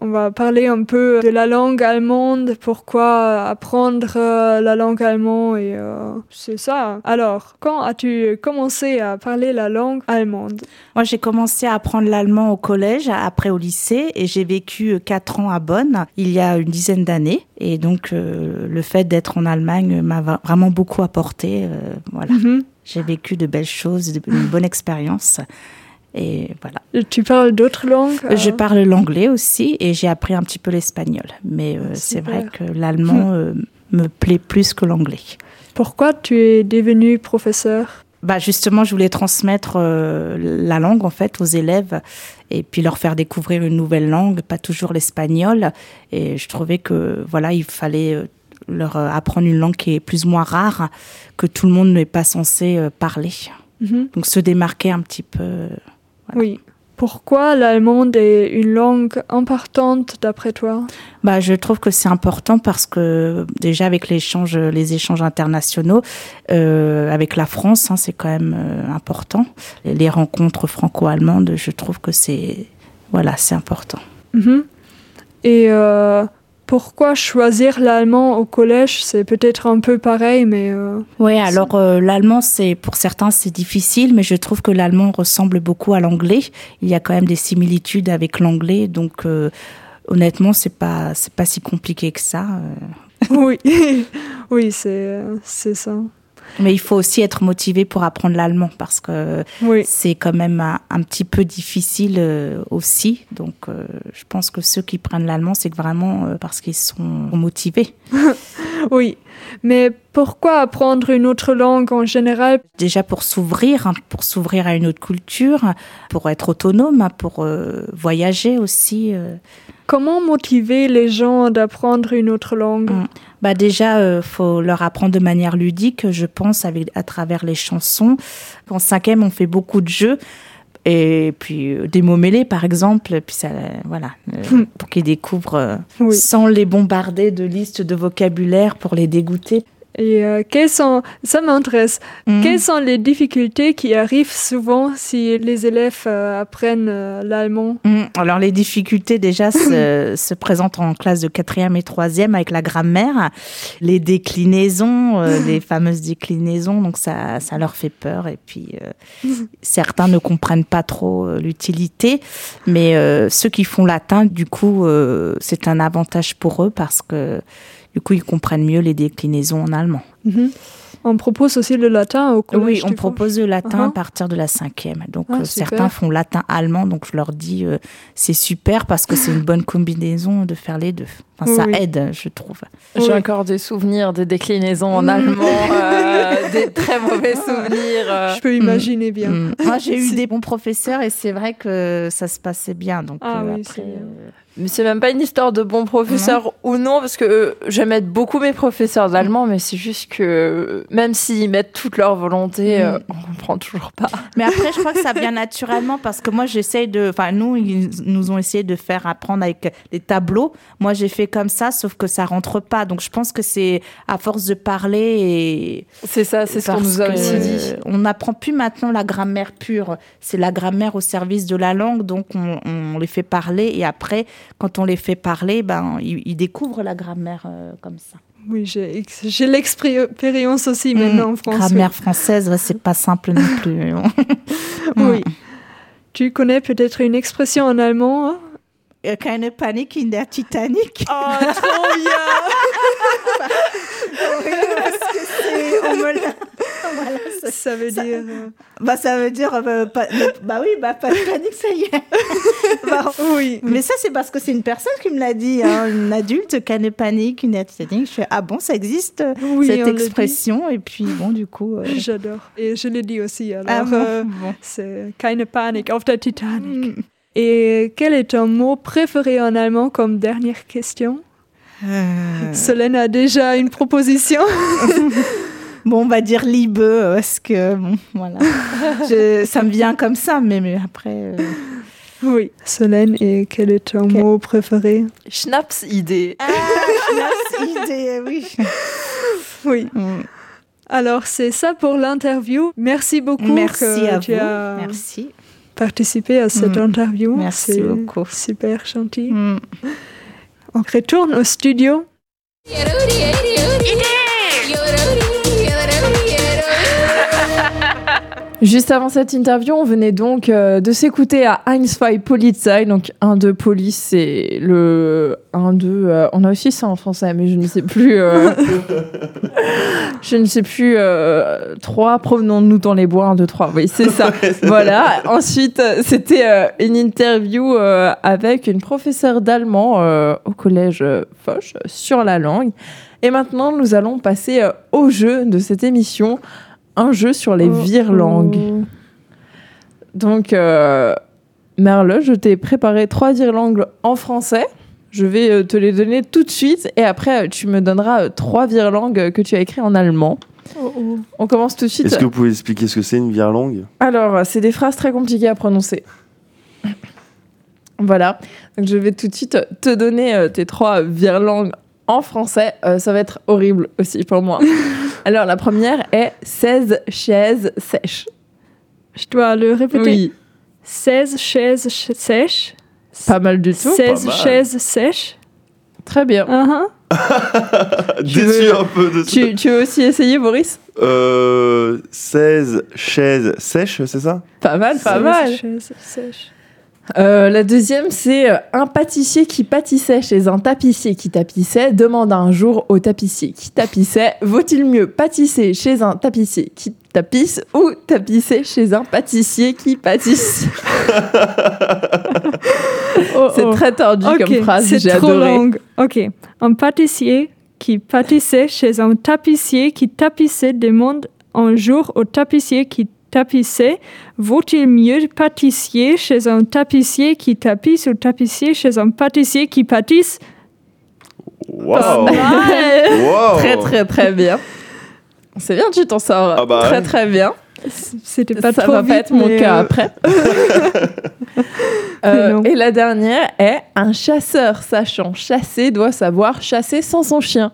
On va parler un peu de la langue allemande, pourquoi apprendre euh, la langue allemande et euh, c'est ça. Alors, quand as-tu commencé à parler la langue allemande? Moi, j'ai commencé à apprendre l'allemand au collège, après au lycée, et j'ai vécu euh, quatre ans à Bonn, il y a une dizaine d'années. Et donc, euh, le fait d'être en Allemagne m'a vraiment beaucoup apporté. euh, voilà. Mhm. J'ai vécu de belles choses, une bonne expérience. Et voilà. Tu parles d'autres langues Je euh, parle l'anglais aussi et j'ai appris un petit peu l'espagnol. Mais euh, c'est Super. vrai que l'allemand euh, me plaît plus que l'anglais. Pourquoi tu es devenu professeur? Bah justement, je voulais transmettre euh, la langue en fait aux élèves et puis leur faire découvrir une nouvelle langue, pas toujours l'espagnol. Et je trouvais que voilà, il fallait euh, leur euh, apprendre une langue qui est plus ou moins rare, que tout le monde n'est pas censé euh, parler. Mhm. Donc se démarquer un petit peu. Oui. Pourquoi l'allemande est une langue importante d'après toi? Bah, je trouve que c'est important parce que déjà avec les échanges internationaux euh, avec la France, hein, c'est quand même euh, important. Les rencontres franco-allemandes, je trouve que c'est voilà, c'est important. Mhm. Et euh, pourquoi choisir l'allemand au collège? C'est peut-être un peu pareil, mais euh, Oui, alors euh, l'allemand, c'est pour certains c'est difficile, mais je trouve que l'allemand ressemble beaucoup à l'anglais. Il y a quand même des similitudes avec l'anglais, donc euh, honnêtement, c'est pas c'est pas si compliqué que ça. oui, oui, c'est c'est ça. Mais il faut aussi être motivé pour apprendre l'allemand parce que Oui, c'est quand même un, un petit peu difficile euh, aussi. Donc, euh, je pense que ceux qui prennent l'allemand, c'est vraiment euh, parce qu'ils sont motivés. oui. Mais pourquoi apprendre une autre langue en général? Déjà pour s'ouvrir, hein, pour s'ouvrir à une autre culture, pour être autonome, hein, pour voyager aussi. Comment motiver les gens d'apprendre une autre langue? Mm. Bah déjà, euh, faut leur apprendre de manière ludique, je pense, avec, à travers les chansons. En cinquième, on fait beaucoup de jeux. Et puis euh, des mots mêlés, par exemple, puis ça, euh, voilà, euh, pour qu'ils découvrent euh, Oui. sans les bombarder de listes de vocabulaire pour les dégoûter. Et euh, quelles sont, ça m'intéresse, Mhm. quelles sont les difficultés qui arrivent souvent si les élèves euh, apprennent euh, l'allemand? Mm. Alors les difficultés déjà se, se présentent en classe de quatrième et troisième avec la grammaire, les déclinaisons, euh, les fameuses déclinaisons, donc ça, ça leur fait peur et puis euh, certains ne comprennent pas trop l'utilité, mais euh, ceux qui font latin, du coup, euh, c'est un avantage pour eux parce que du coup ils comprennent mieux les déclinaisons en allemand. Mhm. On propose aussi le latin au collège. Oui, on propose le latin Uh-huh. à partir de la cinquième. Donc Ah, euh, certains font latin-allemand, donc je leur dis euh, c'est super parce que c'est une bonne combinaison de faire les deux. Enfin, ça Oui. aide, je trouve. J'ai Oui. encore des souvenirs, des déclinaisons en allemand, euh, des très mauvais souvenirs. euh. Je peux imaginer bien. Mm. Moi, j'ai eu des bons professeurs et c'est vrai que ça se passait bien. Donc Ah euh, oui, après, c'est bien. euh, Mais c'est même pas une histoire de bons professeurs ou non, parce que euh, j'aime être beaucoup mes professeurs d'allemand, mais c'est juste que euh, même s'ils mettent toute leur volonté, euh, on comprend toujours pas. Mais après, je crois que ça vient naturellement parce que moi, j'essaye de. Enfin, nous, ils nous ont essayé de faire apprendre avec les tableaux. Moi, j'ai fait comme ça, sauf que ça rentre pas. Donc, je pense que c'est à force de parler et. C'est ça, c'est ce qu'on nous a aussi dit. On n'apprend plus maintenant la grammaire pure. C'est la grammaire au service de la langue. Donc, on, on les fait parler. Et après, quand on les fait parler, ben, ils, ils découvrent la grammaire euh, comme ça. Oui, j'ai l'expérience aussi maintenant en Mm. France. Grammaire française, ouais, c'est pas simple non plus. bon. Oui. Tu connais peut-être une expression en allemand hein? Keine Panik in der Titanic. Oh, trop bien on me l'a- Voilà, ça, Ça veut dire... euh, bah, ça veut dire, euh, pas- ne- bah oui, bah, pas de panique, ça y est. Bah, Oui. mais ça, c'est parce que c'est une personne qui me l'a dit, hein, une adulte, Panik in der Titanic. Je fais, ah bon, ça existe, Oui, cette on dit. expression? Et puis, bon, du coup. euh, J'adore. Et je le dis aussi. Alors, ah bon, euh, bon. c'est keine Panik auf der Titanic. Et quel est ton mot préféré en allemand comme dernière question? Euh, Solène a déjà une proposition. Bon, on va dire Liebe, parce que, bon, voilà. Je- ça me vient comme ça, mais, mais après. euh, oui. Solène, et quel est ton mot préféré? Schnaps idée. Ah, idée, oui. Oui. Mm. Alors, c'est ça pour l'interview. Merci beaucoup Merci que à tu vous. as Merci. Participé à cette Mm. interview. Merci C'est beaucoup. Super gentil. Mm. On retourne au studio. Juste avant cette interview, on venait donc euh, de s'écouter à 1, 2 Polizei, donc 1, 2 police, c'est le 1, 2. euh, on a aussi ça en français, mais je ne sais plus. euh, je ne sais plus. 3, promenons-nous dans les bois, 1, 2, 3. Oui, c'est ça. voilà. Ensuite, c'était une interview avec une professeure d'allemand au collège Foch sur la langue. Et maintenant, nous allons passer au jeu de cette émission, un jeu sur les Oh, virelangues. oh. Donc, euh, Merle, je t'ai préparé trois virelangues en français. Je vais euh, te les donner tout de suite et après, euh, tu me donneras trois virelangues euh, que tu as écrites en allemand. Oh, oh. On commence tout de suite. Est-ce que vous pouvez expliquer ce que c'est une virelangue Alors, c'est des phrases très compliquées à prononcer. Voilà. Donc, je vais tout de suite te donner euh, tes trois virelangues en français. Euh, ça va être horrible aussi pour moi. Alors, la première est 16 chaises sèches. Je dois le répéter. Oui, 16 chaises ch- sèches. pas mal du tout. 16 mal. chaises sèches. Très bien. Uh-huh. Tu Déçu veux- un peu de ça. Tu, tu veux aussi essayer, Boris? Euh, 16 chaises sèches, c'est ça? Pas mal, pas 16 mal. chaises sèches. Euh, la deuxième, c'est euh, un pâtissier qui pâtissait chez un tapissier qui tapissait demanda un jour au tapissier qui tapissait Vaut-il mieux pâtisser chez un tapissier qui tapisse ou tapisser chez un pâtissier qui pâtisse? Oh, C'est oh. très tordu comme phrase, c'est j'ai trop adoré. long. Ok. Un pâtissier qui pâtissait chez un tapissier qui tapissait demande un jour au tapissier qui tapissait Vaut-il mieux pâtissier chez un tapissier qui tapisse ou tapissier chez un pâtissier qui pâtisse? Wow. Très très très bien. C'est bien, tu t'en sors Ah bah très ouais. très bien. C'était pas Ça trop va vite, pas être mon cas euh, après. Euh, et la dernière est un chasseur sachant chasser doit savoir chasser sans son chien.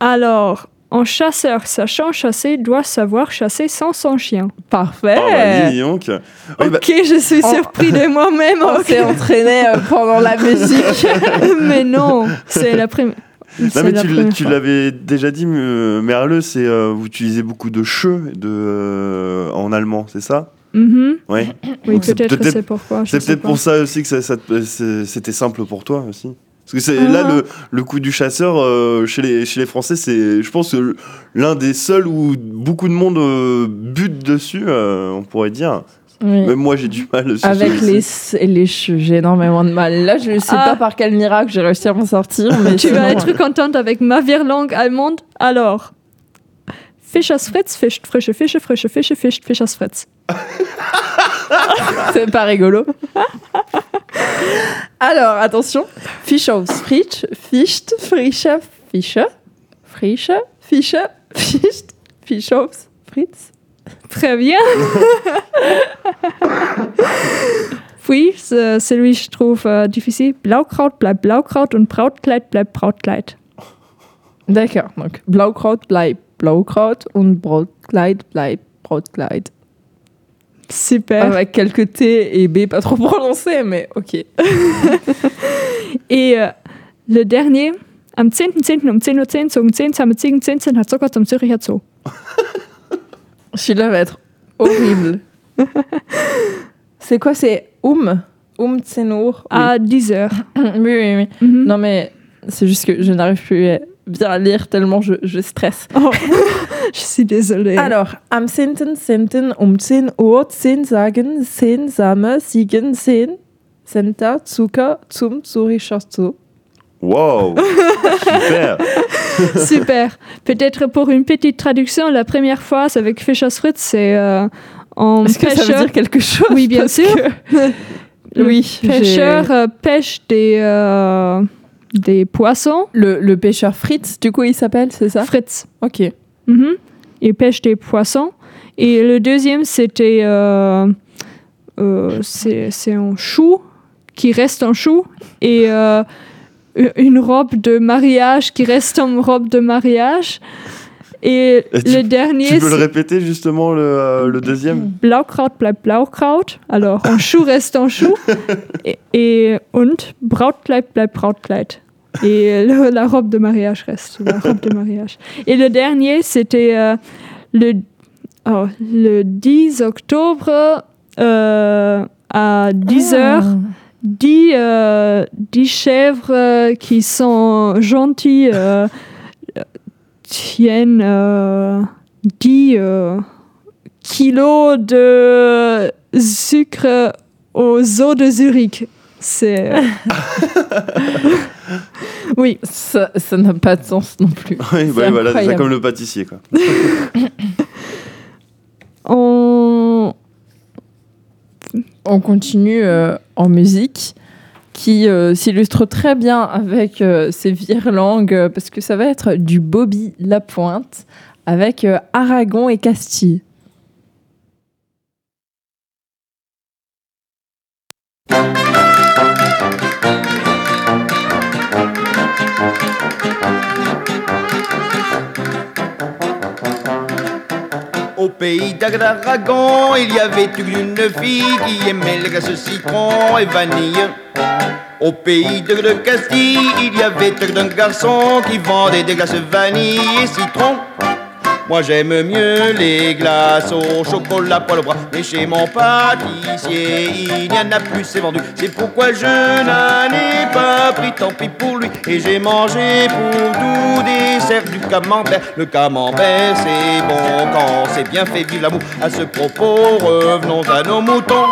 Alors, un chasseur sachant chasser doit savoir chasser sans son chien. Parfait. Ah, bah, dis donc. Oui, bah, Ok, je suis surpris de moi-même. On ok. s'est entraîné euh, pendant la musique. mais non, c'est la première. non, mais tu, l'avais déjà dit, euh, Merle, c'est euh, vous utilisez beaucoup de che de, euh, en allemand, c'est ça? Mhm. Ouais. Oui, c'est peut-être c'est pourquoi. C'est peut-être pour ça aussi que ça, ça c'était simple pour toi aussi. Parce que c'est Ah. là le, le coup du chasseur euh, chez les chez les Français, c'est je pense que l'un des seuls où beaucoup de monde euh, bute dessus, euh, on pourrait dire. Oui. Même moi j'ai du mal. sur Avec les, cheveux, j'ai énormément de mal. Là, je ne sais Ah. pas par quel miracle j'ai réussi à m'en sortir. Mais Tu sinon, vas être contente avec ma virlangue allemande. Alors, Fischers Fritz fischt frische Fische, frische Fische fischt Fischers Fritz. C'est pas rigolo. Alors, attention. Fisch aufs Fritsch, fischt, frische, Fische, frische, Fische, fischt, Fisch aufs Fritz. Très bien. Oui, c'est celui que je trouve euh, difficile. Blaukraut bleibt Blaukraut und Brautkleid bleibt Brautkleid. D'accord, donc Blaukraut bleibt Blaukraut und Brotkleid bleibt Brotkleid. Super. Avec quelques T et B pas trop prononcés, mais ok. Et euh, le dernier, am 10.10. um 10.10 Uhr 10 zogen 10 zahme Ziegen 10 hat Zucker zum Züricher Zoo. Celui-là va être horrible. c'est quoi C'est Um? Um Tsenur À 10 heures. oui, oui, oui. Mhm. Non, mais c'est juste que je n'arrive plus à bien lire tellement je, je stresse. Oh, je suis désolée. Alors, am 10. 10. um 10 Uhr 10 sagen 10 Same Siegen 10 Center Zucker zum Zuricher Zoo. Wow, super. Super. Peut-être pour une petite traduction, la première phrase avec c'est euh, en Est-ce que ça veut dire quelque chose? Oui, bien sûr. que- Le oui, pêcheur euh, pêche des, euh, des poissons. Le, le pêcheur Fritz, du coup, il s'appelle, c'est ça? Fritz. Ok. Mhm. Il pêche des poissons. Et le deuxième, c'était. euh, euh, c'est c'est un chou qui reste en chou. Et euh, une robe de mariage qui reste en robe de mariage. Et Et le dernier, Tu peux le répéter justement le, euh, le deuxième? Blaukraut bleibt Blaukraut. Alors, en chou reste en chou. et, et und Brautkleid bleibt Brautkleid. Et le- la robe de mariage reste la robe de mariage. Et le dernier, c'était euh, le, oh, le 10 octobre euh, à 10 heures. 10, euh, 10 chèvres euh, qui sont gentilles euh, euh, tiennent euh, 10 euh, kilos de sucre aux eaux de Zurich. C'est. oui. Ça ça n'a pas de sens non plus. Oui, bah, C'est voilà, déjà comme le pâtissier. Quoi. On. On continue euh, en musique qui euh, s'illustre très bien avec euh, ces virelangues euh, parce que ça va être du Bobby Lapointe avec euh, Aragon et Castille. Au pays d'Aragon, il y avait une fille qui aimait le glace citron et vanille. Au pays de de Castille, il y avait un garçon qui vendait des glaces vanille et citron. Moi j'aime mieux les glaces au chocolat poil au bras. Mais chez mon pâtissier il n'y en a plus c'est vendu. C'est pourquoi je n'en ai pas pris tant pis pour lui. Et j'ai mangé pour tout dessert du camembert. Le camembert c'est bon quand c'est bien fait vive l'amour. À ce propos revenons à nos moutons.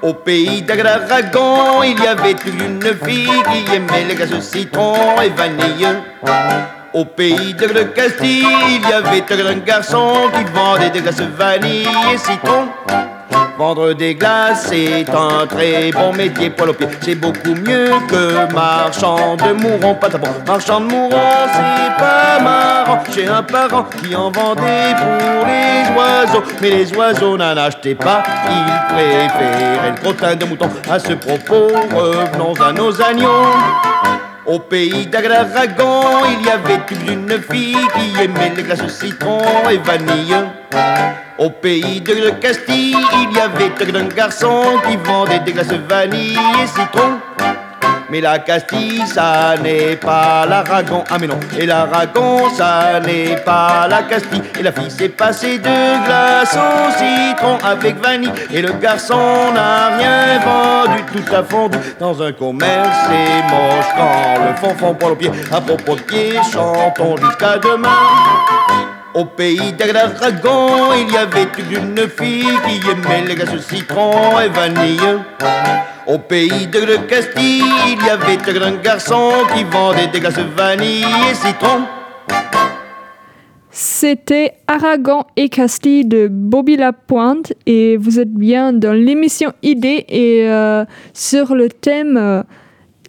Au pays d'Aragon, il y avait une fille qui aimait les glaces citron et vanille. Au pays de Castille, il y avait un garçon qui vendait des glaces vanille et citron. Vendre des glaces, c'est un très bon métier poil au pied. C'est beaucoup mieux que marchand de mourons, pas bon. Marchand de mourons, c'est pas marrant. J'ai un parent qui en vendait pour les oiseaux. Mais les oiseaux n'en achetaient pas, ils préféraient le crottin de mouton. À ce propos, revenons à nos agneaux. Au pays d'Aragon, il y avait une fille qui aimait les glaces citron et vanille. Au pays de Castille, il y avait un garçon qui vendait des glaces vanille et citron. Mais la Castille, ça n'est pas l'Aragon, ah mais non. Et l'Aragon, ça n'est pas la Castille. Et la fille s'est passée de glace au citron avec vanille. Et le garçon n'a rien vendu, tout a fondu dans un commerce. C'est moche quand le fond fond pour le pied. À propos de pied, chantons jusqu'à demain. Au pays d'Aragon, il y avait une fille qui aimait les glaces citron et vanille. Au pays de de Castille, il y avait un garçon qui vendait des glaces vanille et citron. C'était Aragon et Castille de Bobby Lapointe et vous êtes bien dans l'émission Idée et euh, sur le thème euh,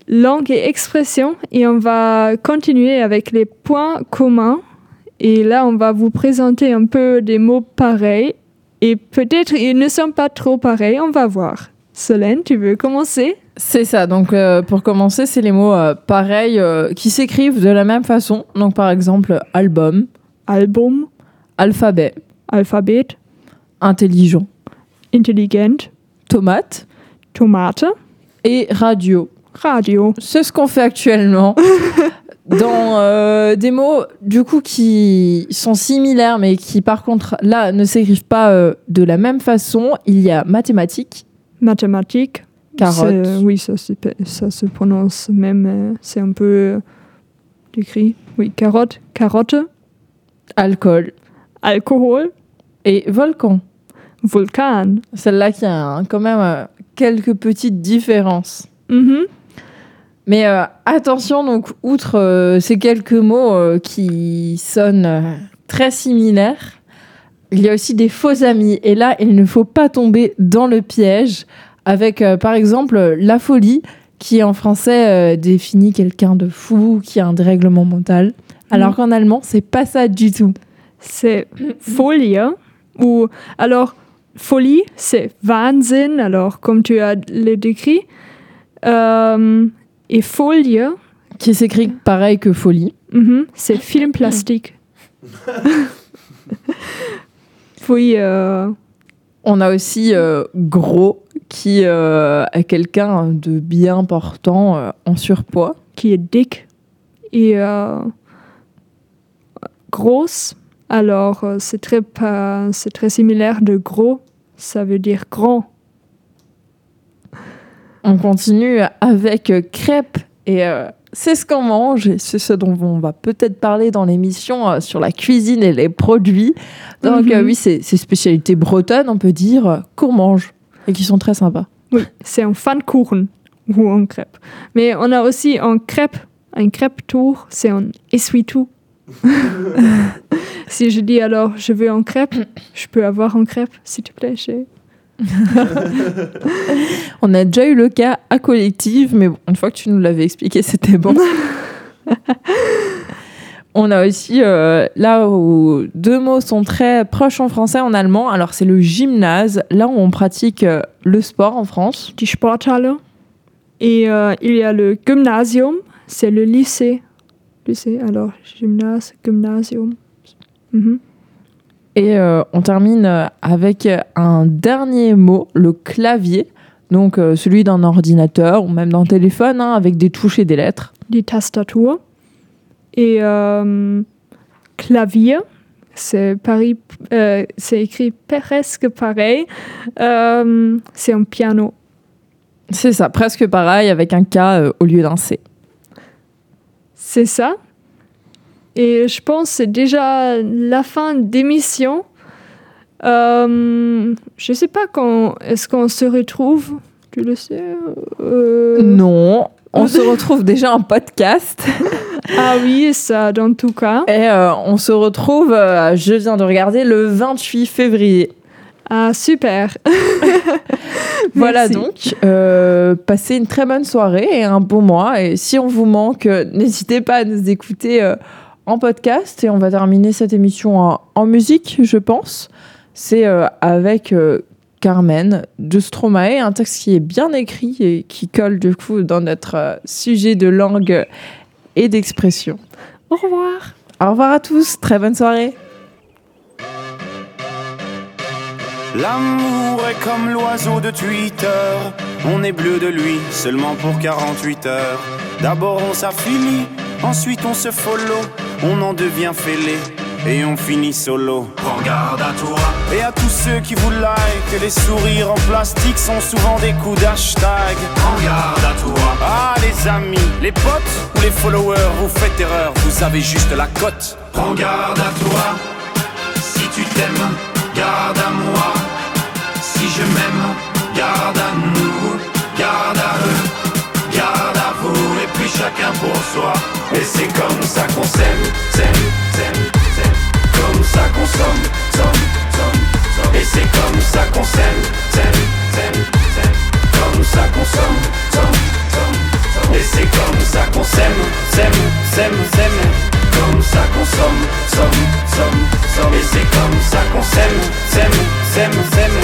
langue et expression et on va continuer avec les points communs et là on va vous présenter un peu des mots pareils et peut-être ils ne sont pas trop pareils, on va voir. Solène, tu veux commencer? C'est ça. Donc, euh, pour commencer, c'est les mots euh, pareils euh, qui s'écrivent de la même façon. Donc, par exemple, album, Album, alphabet, Alphabet, intelligent, intelligent, tomate Tomate, et radio. radio. C'est ce qu'on fait actuellement. Dans euh, des mots, du coup, qui sont similaires, mais qui, par contre, là, ne s'écrivent pas euh, de la même façon, il y a mathématiques, mathématiques. Carotte. Oui, ça, ça se prononce même, euh, c'est un peu décrit. Oui, carotte, carotte, alcool alcool, et volcan. volcan. Celle-là qui a hein, quand même quelques petites différences. Mhm. Mais euh, attention, donc, outre euh, ces quelques mots euh, qui sonnent très similaires, il y a aussi des faux amis. Et là, il ne faut pas tomber dans le piège avec, par exemple, la folie, qui en français définit quelqu'un de fou, qui a un dérèglement mental. Alors qu'en allemand, c'est pas ça du tout. C'est folie. Ou alors, folie, c'est Wahnsinn, alors comme tu as le décrit. Et folie, Qui s'écrit pareil que folie. mhm, c'est film plastique. Puis, euh, On a aussi euh, Gros, qui euh, est quelqu'un de bien portant en surpoids. qui est dick et grosse. Alors, c'est très, c'est très similaire de gros. Ça veut dire grand. On continue avec euh, crêpes et euh, c'est ce qu'on mange et c'est ce dont on va peut-être parler dans l'émission euh, sur la cuisine et les produits. Donc Mhm. euh, oui, c'est spécialité bretonne, on peut dire, qu'on mange et qui sont très sympas. Oui, c'est un pfannkuchen ou un crêpe. Mais on a aussi un crêpe, un crêpe tour, c'est un essuie-tout. si je dis alors je veux un crêpe, je peux avoir un crêpe, s'il te plaît. On a déjà eu le cas à collective, mais bon, une fois que tu nous l'avais expliqué, c'était bon. On a aussi, euh, là où deux mots sont très proches en français, en allemand, alors c'est le gymnase, là où on pratique euh, le sport en France. Die Sporthalle. Et euh, il y a le gymnasium, c'est le lycée. Lycée, alors gymnase, gymnasium. Mhm. Et euh, on termine euh, avec un dernier mot, le clavier, donc euh, celui d'un ordinateur ou même d'un téléphone, hein, avec des touches et des lettres. Die Tastatur. Et euh, clavier, c'est écrit presque pareil. C'est un piano. C'est ça, presque pareil, avec un K au lieu d'un C. C'est ça. Et je pense que c'est déjà la fin d'émission. Euh, je sais pas quand est-ce qu'on se retrouve. Tu le sais euh, Non, on se retrouve déjà en podcast. Ah oui, ça dans tout cas. Et euh, on se retrouve, euh, je viens de regarder, le 28 février. Ah super. Voilà donc, euh, passez une très bonne soirée et un beau mois. Et si on vous manque, n'hésitez pas à nous écouter euh, en podcast. Et on va terminer cette émission en, en musique, je pense. C'est euh, avec euh, Carmen de Stromae, un texte qui est bien écrit et qui colle du coup dans notre euh, sujet de langue et d'expression. Au revoir. Au revoir à tous, très bonne soirée. L'amour est comme l'oiseau de Twitter. On est bleu de lui seulement pour 48 heures. D'abord on s'affilie, ensuite on se follow. On en devient fêlé et on finit solo. Prends garde à toi. Et à tous ceux qui vous like, les sourires en plastique sont souvent des coups d'hashtag. Prends garde à toi. Ah les amis, les potes ou les followers, vous faites erreur, vous avez juste la cote. Prends garde à toi. Si tu t'aimes, garde à moi. Si je m'aime, Et c'est comme ça qu'on s'aime, s'aime, s'aime, s'aime. Comme ça qu'on somme, somme, somme, somme. Et c'est comme ça qu'on s'aime, s'aime, s'aime, s'aime. Comme ça qu'on somme, somme, somme. Et c'est comme ça qu'on s'aime, s'aime, s'aime, s'aime. Comme ça qu'on somme, somme, somme. Et c'est comme ça qu'on s'aime, s'aime, s'aime, s'aime.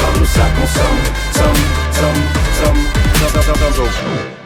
Comme ça qu'on somme, somme, somme, somme, somme.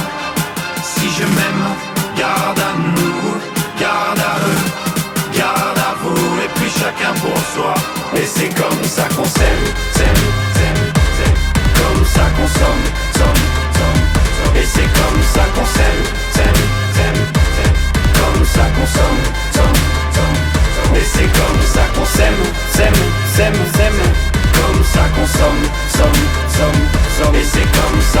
Garde à nous, garde à eux, garde à vous, et puis chacun pour soi. Et c'est comme ça qu'on s'aime, s'aime, s'aime, s'aime. Comme ça qu'on somme, somme, somme. Et c'est comme ça qu'on s'aime, s'aime, s'aime, s'aime. Comme ça qu'on somme, somme. Et c'est comme ça qu'on s'aime, s'aime, s'aime, s'aime. Comme ça qu'on somme, somme, somme, somme. Et c'est comme ça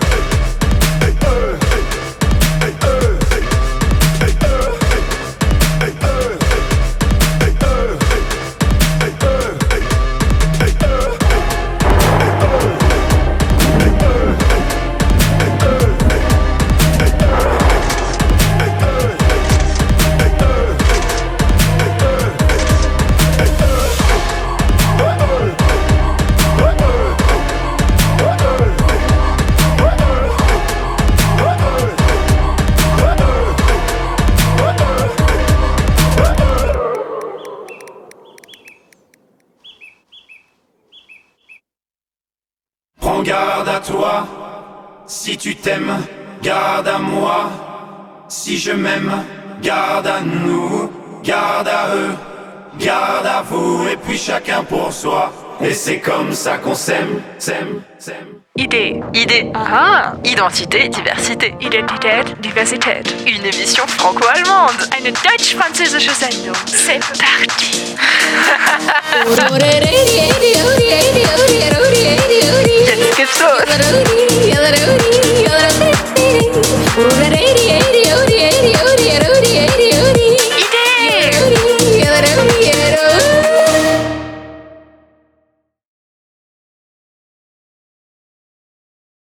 Tu t'aimes, garde à moi. Si je m'aime, garde à nous, garde à eux, garde à vous, et puis chacun pour soi. Et c'est comme ça qu'on s'aime, s'aime, s'aime. Idée. Idée. Ah. Identité, diversité. Identité, diversité. Une émission franco-allemande. Eine deutsch-französische Sendung. C'est parti.